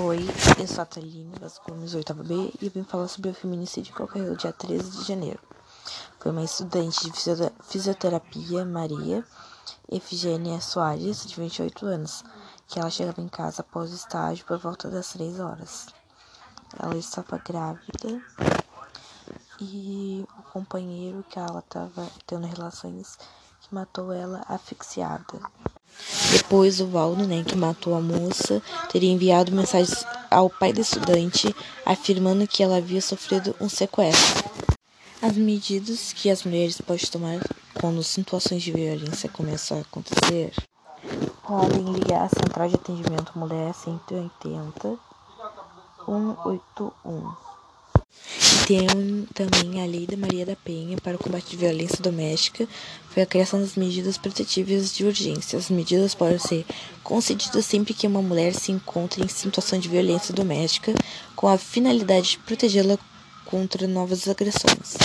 Oi, eu sou a Thaline Vasconcelos, 8 B, e eu vim falar sobre o feminicídio que ocorreu dia 13 de janeiro. Foi uma estudante de fisioterapia, Maria Efigênia Soares, de 28 anos, que ela chegava em casa após o estágio por volta das 3 horas. Ela estava grávida e o companheiro que ela estava tendo relações que matou ela asfixiada. Depois, o Valdo, né, que matou a moça, teria enviado mensagens ao pai da estudante afirmando que ela havia sofrido um sequestro. As medidas que as mulheres podem tomar quando situações de violência começam a acontecer podem ligar à Central de Atendimento Mulher 180 181 tem também a Lei da Maria da Penha para o combate à violência doméstica, foi a criação das medidas protetivas de urgência. As medidas podem ser concedidas sempre que uma mulher se encontre em situação de violência doméstica, com a finalidade de protegê-la contra novas agressões.